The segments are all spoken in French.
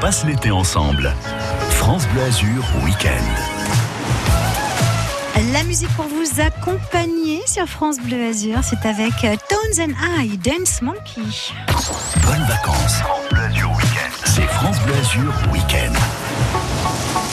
passe l'été ensemble. France Bleu Azur Week-end. La musique pour vous accompagner sur France Bleu Azur, c'est avec euh, Tones and I, Dance Monkey. Bonnes vacances. France Bleu Azur Week-end. C'est France Bleu Azur Week-end.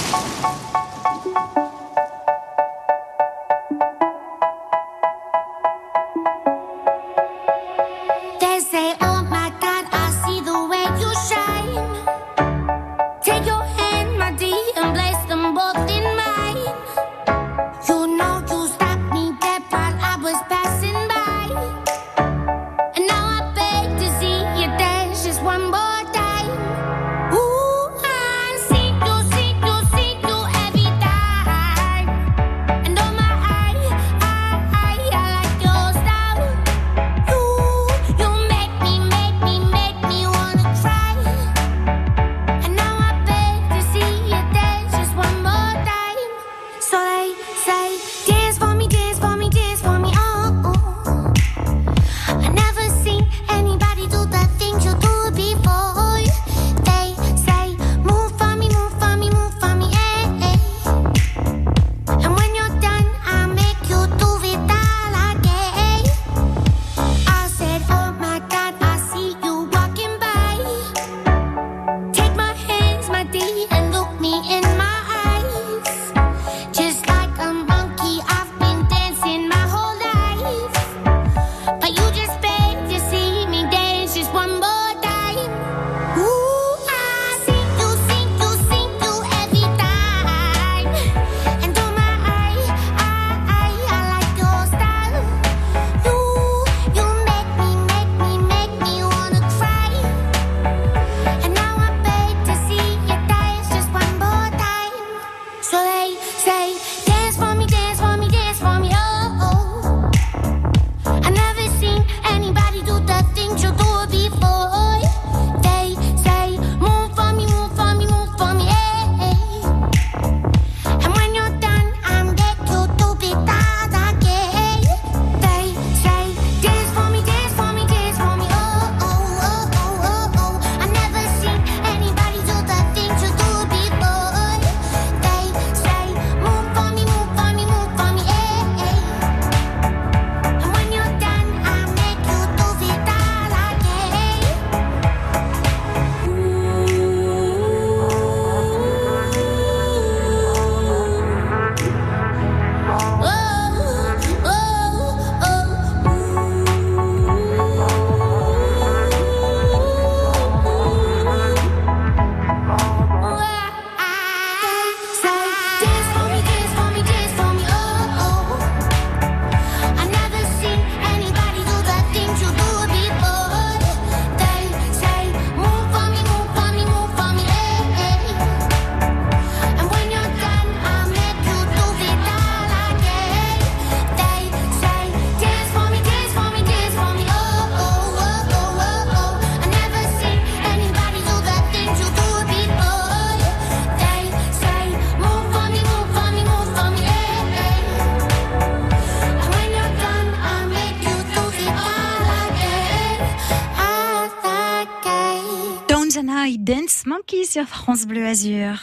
Sur France Bleu Azur.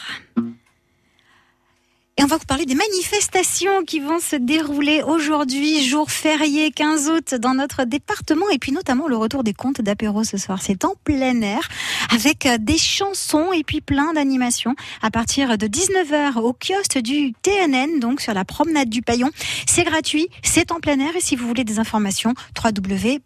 Et on va vous parler des manifestations qui vont se dérouler aujourd'hui, jour férié 15 août dans notre département et puis notamment le retour des contes d'apéro ce soir. C'est en plein air avec euh, des chansons et puis plein d'animations à partir de 19h au kiosque du TNN, donc sur la promenade du Paillon. C'est gratuit, c'est en plein air et si vous voulez des informations, www.tnn,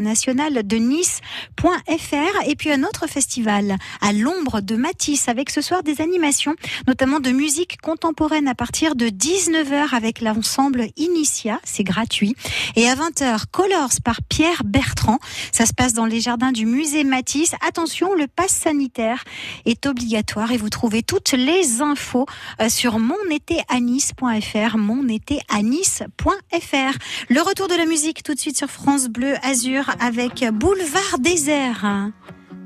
National de Nice.fr et puis un autre festival à l'ombre de Matisse avec ce soir des animations, notamment de musique contemporaine à partir de 19h avec l'ensemble Initia, c'est gratuit. Et à 20h, Colors par Pierre Bertrand. Ça se passe dans les jardins du musée Matisse. Attention, le pass sanitaire est obligatoire et vous trouvez toutes les infos euh, sur monétéanis.fr, monétéanis.fr. Le retour de la musique tout de suite sur France Bleu Azur avec Boulevard Désert.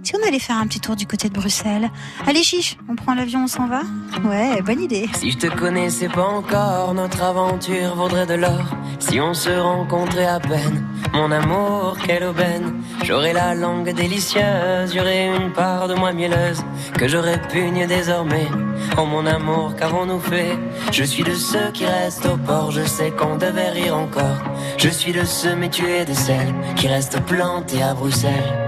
Si on allait faire un petit tour du côté de Bruxelles? Allez chiche, on prend l'avion, on s'en va? Ouais, bonne idée. Si je te connaissais pas encore, notre aventure vaudrait de l'or. Si on se rencontrait à peine, mon amour, quelle aubaine J'aurai la langue délicieuse, j'aurai une part de moi mielleuse que je répugne désormais. En mon amour, qu'avons-nous fait Je suis de ceux qui restent au port, je sais qu'on devait rire encore. Je suis de ceux, mais tu es de celles qui restent plantées à Bruxelles.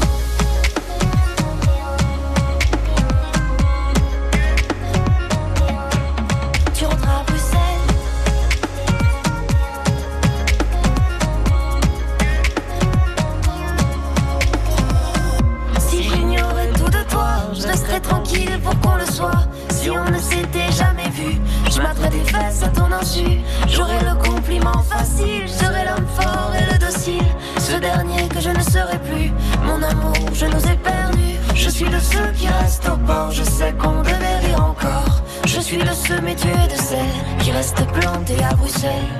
Insu. J'aurais le compliment facile, je serais l'homme fort et le docile. Ce dernier que je ne serai plus, mon amour, je nous ai perdus. Je suis de ceux qui restent au port, je sais qu'on devait rire encore. Je suis de ceux, mais tu es de celles qui restent plantées à Bruxelles.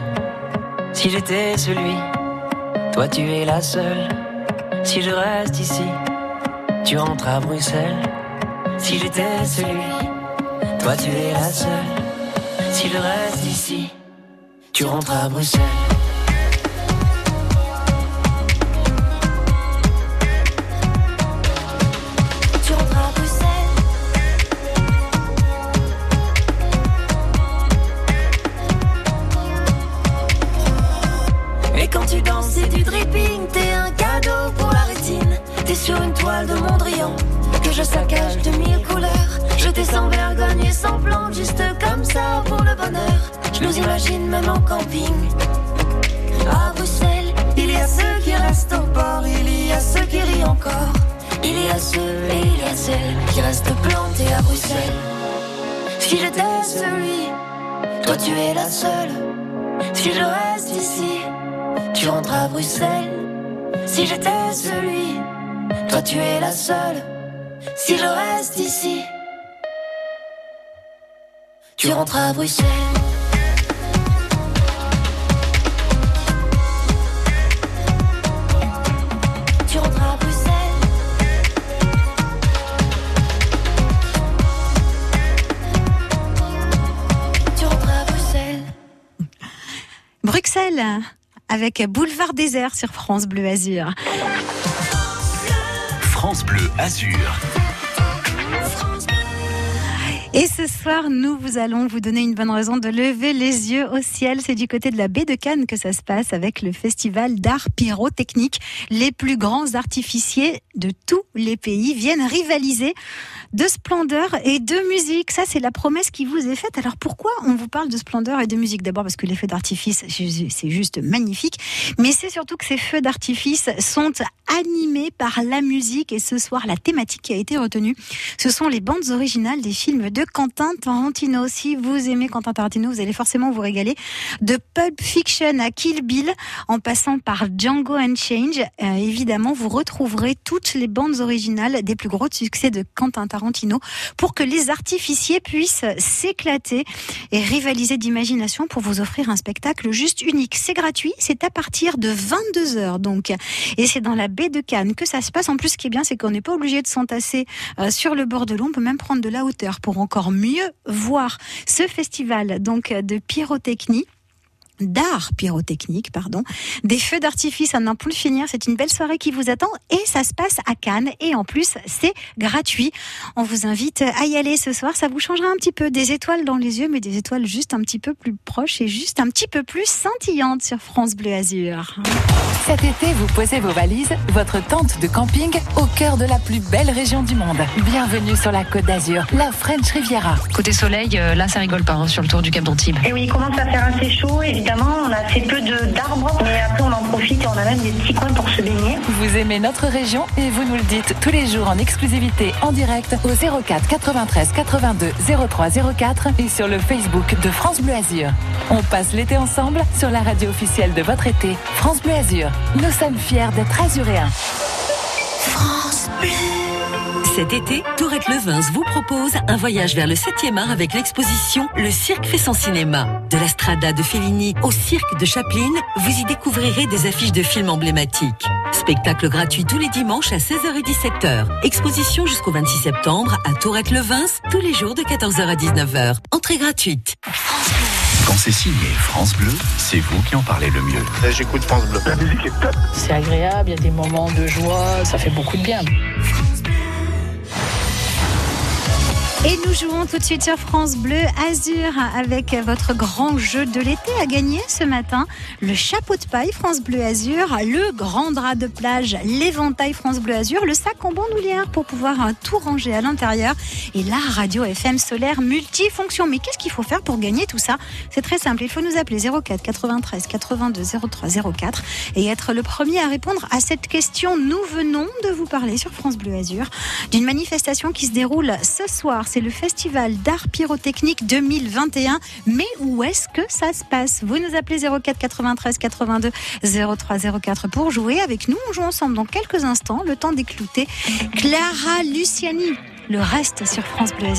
Si j'étais celui, toi tu es la seule. Si je reste ici, tu rentres à Bruxelles. Si j'étais celui, toi tu es la seule. Si je reste ici, tu rentres à Bruxelles. Tu rentres à Bruxelles. Et quand tu danses, c'est du dripping. T'es un cadeau pour la rétine. T'es sur une toile de Mondrian que je saccage de mille couleurs. Je t'ai sans vergogne et sans plan, juste comme ça pour le bonheur. Je nous imagine même en camping. À Bruxelles, il y a ceux qui restent au port, il y a ceux qui rient encore. Il y a ceux et il y a celles qui restent plantés à Bruxelles. Si j'étais celui, toi tu es la seule. Si je reste ici, tu rentres à Bruxelles. Si j'étais celui, toi tu es la seule. Si je reste ici, tu rentres à Bruxelles. Tu rentres à Bruxelles. Tu rentres à Bruxelles. Bruxelles avec Boulevard Désert sur France Bleu Azur. France Bleu Azur. Et ce soir, nous vous allons vous donner une bonne raison de lever les yeux au ciel. C'est du côté de la baie de Cannes que ça se passe avec le festival d'art pyrotechnique. Les plus grands artificiers de tous les pays viennent rivaliser de splendeur et de musique. Ça, c'est la promesse qui vous est faite. Alors pourquoi on vous parle de splendeur et de musique? D'abord parce que les feux d'artifice, c'est juste magnifique. Mais c'est surtout que ces feux d'artifice sont animés par la musique. Et ce soir, la thématique qui a été retenue, ce sont les bandes originales des films de Quentin Tarantino. Si vous aimez Quentin Tarantino, vous allez forcément vous régaler. De Pulp Fiction à Kill Bill, en passant par Django Unchained, euh, évidemment, vous retrouverez toutes les bandes originales des plus gros succès de Quentin Tarantino pour que les artificiers puissent s'éclater et rivaliser d'imagination pour vous offrir un spectacle juste unique. C'est gratuit, c'est à partir de 22 heures donc, et c'est dans la baie de Cannes que ça se passe. En plus, ce qui est bien, c'est qu'on n'est pas obligé de s'entasser euh, sur le bord de l'eau. On peut même prendre de la hauteur pour encore mieux voir ce festival donc de pyrotechnie d'art pyrotechnique, pardon, des feux d'artifice à n'en plus finir. C'est une belle soirée qui vous attend et ça se passe à Cannes et en plus c'est gratuit. On vous invite à y aller ce soir. Ça vous changera un petit peu des étoiles dans les yeux, mais des étoiles juste un petit peu plus proches et juste un petit peu plus scintillantes sur France Bleu Azur. Cet été, vous posez vos valises, votre tente de camping au cœur de la plus belle région du monde. Bienvenue sur la Côte d'Azur, la French Riviera. Côté soleil, euh, là ça rigole pas hein, sur le tour du Cap d'Antibes. Et oui, il commence à faire assez chaud, évidemment. On a assez peu de- d'arbres, mais après on en profite et on a même des petits coins pour se baigner. Vous aimez notre région et vous nous le dites tous les jours en exclusivité en direct au 04 93 82 03 04 et sur le Facebook de France Bleu Azur. On passe l'été ensemble sur la radio officielle de votre été, France Bleu Azur. Nous sommes fiers d'être azuréens. France Bleu. Cet été, Tourette Levins vous propose un voyage vers le 7e art avec l'exposition Le Cirque fait son cinéma. De la Strada de Fellini au Cirque de Chaplin, vous y découvrirez des affiches de films emblématiques. Spectacle gratuit tous les dimanches à 16h et 17h. Exposition jusqu'au 26 septembre à Tourette-le-Vins, tous les jours de 14h à 19h. Entrée gratuite. Quand c'est signé France Bleu, c'est vous qui en parlez le mieux. J'écoute France Bleu. La musique est top. C'est agréable, il y a des moments de joie, ça fait beaucoup de bien. Et nous jouons tout de suite sur France Bleu Azur avec votre grand jeu de l'été à gagner ce matin. Le chapeau de paille France Bleu Azur, le grand drap de plage, l'éventail France Bleu Azur, le sac en bandoulière pour pouvoir euh, tout ranger à l'intérieur et la radio FM solaire multifonction. Mais qu'est-ce qu'il faut faire pour gagner tout ça? C'est très simple. Il faut nous appeler 04 93 82 03 04 et être le premier à répondre à cette question. Nous venons de vous parler sur France Bleu Azur d'une manifestation qui se déroule ce soir c'est le Festival d'art pyrotechnique 2021. Mais où est-ce que ça se passe? Vous nous appelez 04 93 82 03 04 pour jouer avec nous. On joue ensemble dans quelques instants, le temps d'éclouter Clara Luciani. Le reste sur France Bleu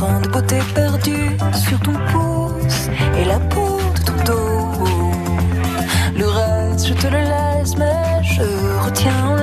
et le cran de beauté perdu sur ton pouce et la peau de ton dos. Le reste, je te le laisse, mais je retiens en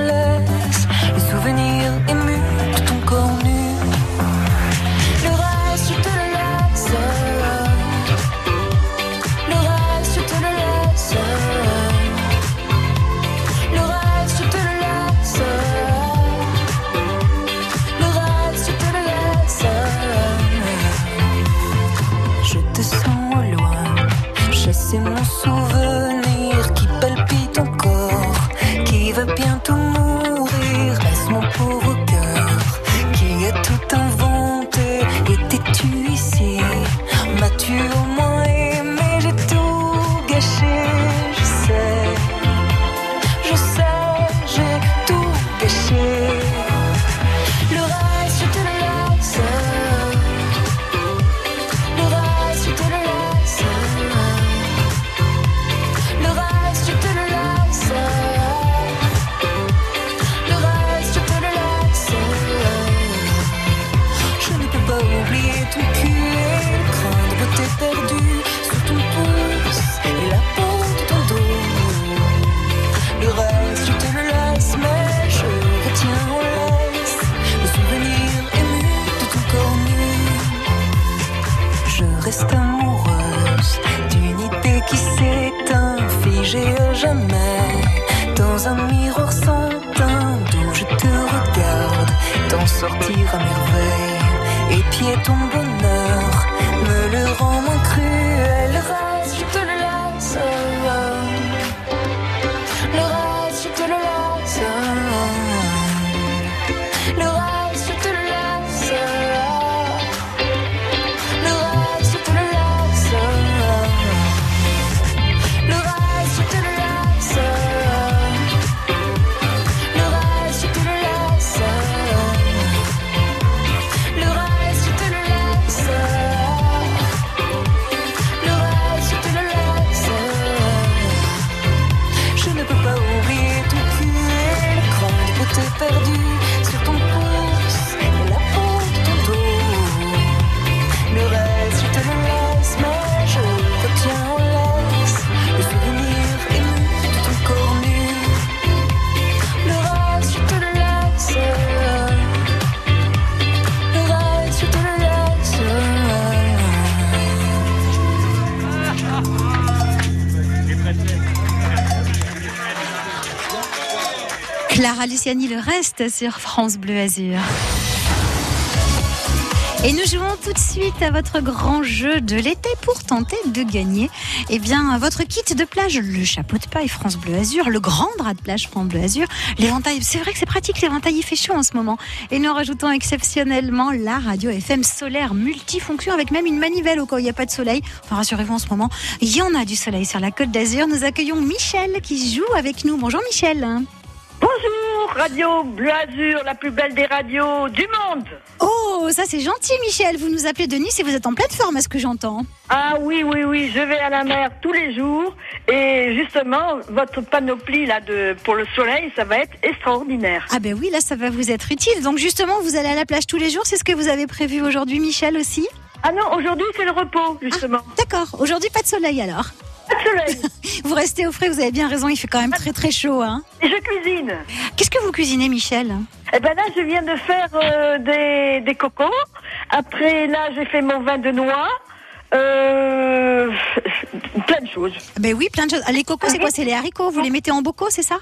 qui s'éteint, figée à jamais dans un miroir sans teint d'où je te regarde, t'en sortir à merveille. Et pied ton bonheur me le rend moins cruel. Clara Luciani, le reste sur France Bleu Azur. Et nous jouons tout de suite à votre grand jeu de l'été pour tenter de gagner eh bien, votre kit de plage, le chapeau de paille France Bleu Azur, le grand drap de plage France Bleu Azur, l'éventail. C'est vrai que c'est pratique, l'éventail il fait chaud en ce moment. Et nous rajoutons exceptionnellement la radio FM solaire multifonction avec même une manivelle au cas où il n'y a pas de soleil. Enfin, rassurez-vous en ce moment, il y en a du soleil sur la côte d'Azur. Nous accueillons Michel qui joue avec nous. Bonjour Michel. Bonjour, Radio Bleu Azur, la plus belle des radios du monde. Oh, ça c'est gentil Michel. Vous nous appelez de Nice et vous êtes en pleine forme, à ce que j'entends. Ah oui, oui, oui, je vais à la mer tous les jours et justement, votre panoplie là de pour le soleil, ça va être extraordinaire. Ah ben oui, là ça va vous être utile. Donc justement, vous allez à la plage tous les jours. C'est ce que vous avez prévu aujourd'hui, Michel aussi? Ah non, aujourd'hui c'est le repos justement. D'accord. Aujourd'hui pas de soleil alors? Soleil. Vous restez au frais. Vous avez bien raison. Il fait quand même très très chaud, hein. Et je cuisine. Qu'est-ce que vous cuisinez, Michel? Eh ben là, je viens de faire euh, des, des cocos. Après, là, j'ai fait mon vin de noix. Euh, plein de choses. Ben oui, plein de choses. Les cocos, c'est quoi? C'est les haricots? Vous les mettez en bocaux, c'est ça?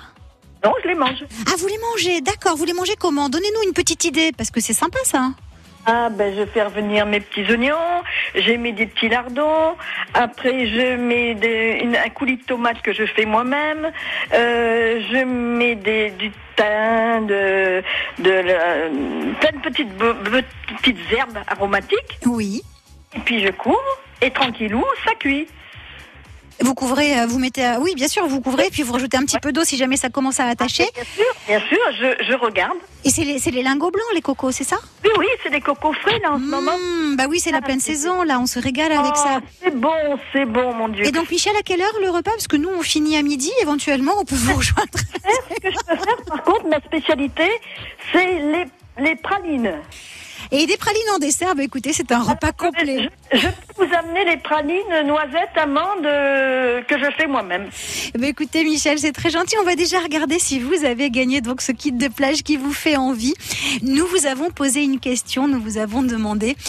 Non, je les mange. Ah, vous les mangez. D'accord. Vous les mangez comment? Donnez-nous une petite idée, parce que c'est sympa ça. Ah ben je fais revenir mes petits oignons, j'ai mis des petits lardons, après je mets des, une- un coulis de tomate que je fais moi-même, euh, je mets des, du thym, de, de la- plein de petites, petites herbes aromatiques, Oui. et puis je couvre, et tranquillou, ça cuit. Vous couvrez, euh, vous mettez. euh, Oui, bien sûr, vous couvrez, puis vous rajoutez un petit peu d'eau si jamais ça commence à attacher. Bien sûr, bien sûr, je, je regarde. Et c'est les, c'est les lingots blancs, les cocos, c'est ça? Oui, oui, c'est des cocos frais là en ce moment. Mmh, Bah oui, c'est la pleine saison, là, on se régale avec Oh, ça. C'est bon, c'est bon, mon Dieu. Et donc, Michel, à quelle heure le repas? Parce que nous, on finit à midi, éventuellement, on peut vous rejoindre. Ce que je peux faire, par contre, ma spécialité, c'est les, les pralines. Et des pralines en dessert, bah écoutez, c'est un repas complet. Je, je peux vous amener les pralines noisettes amandes euh, que je fais moi-même. Bah écoutez, Michel, c'est très gentil. On va déjà regarder si vous avez gagné donc ce kit de plage qui vous fait envie. Nous vous avons posé une question, nous vous avons demandé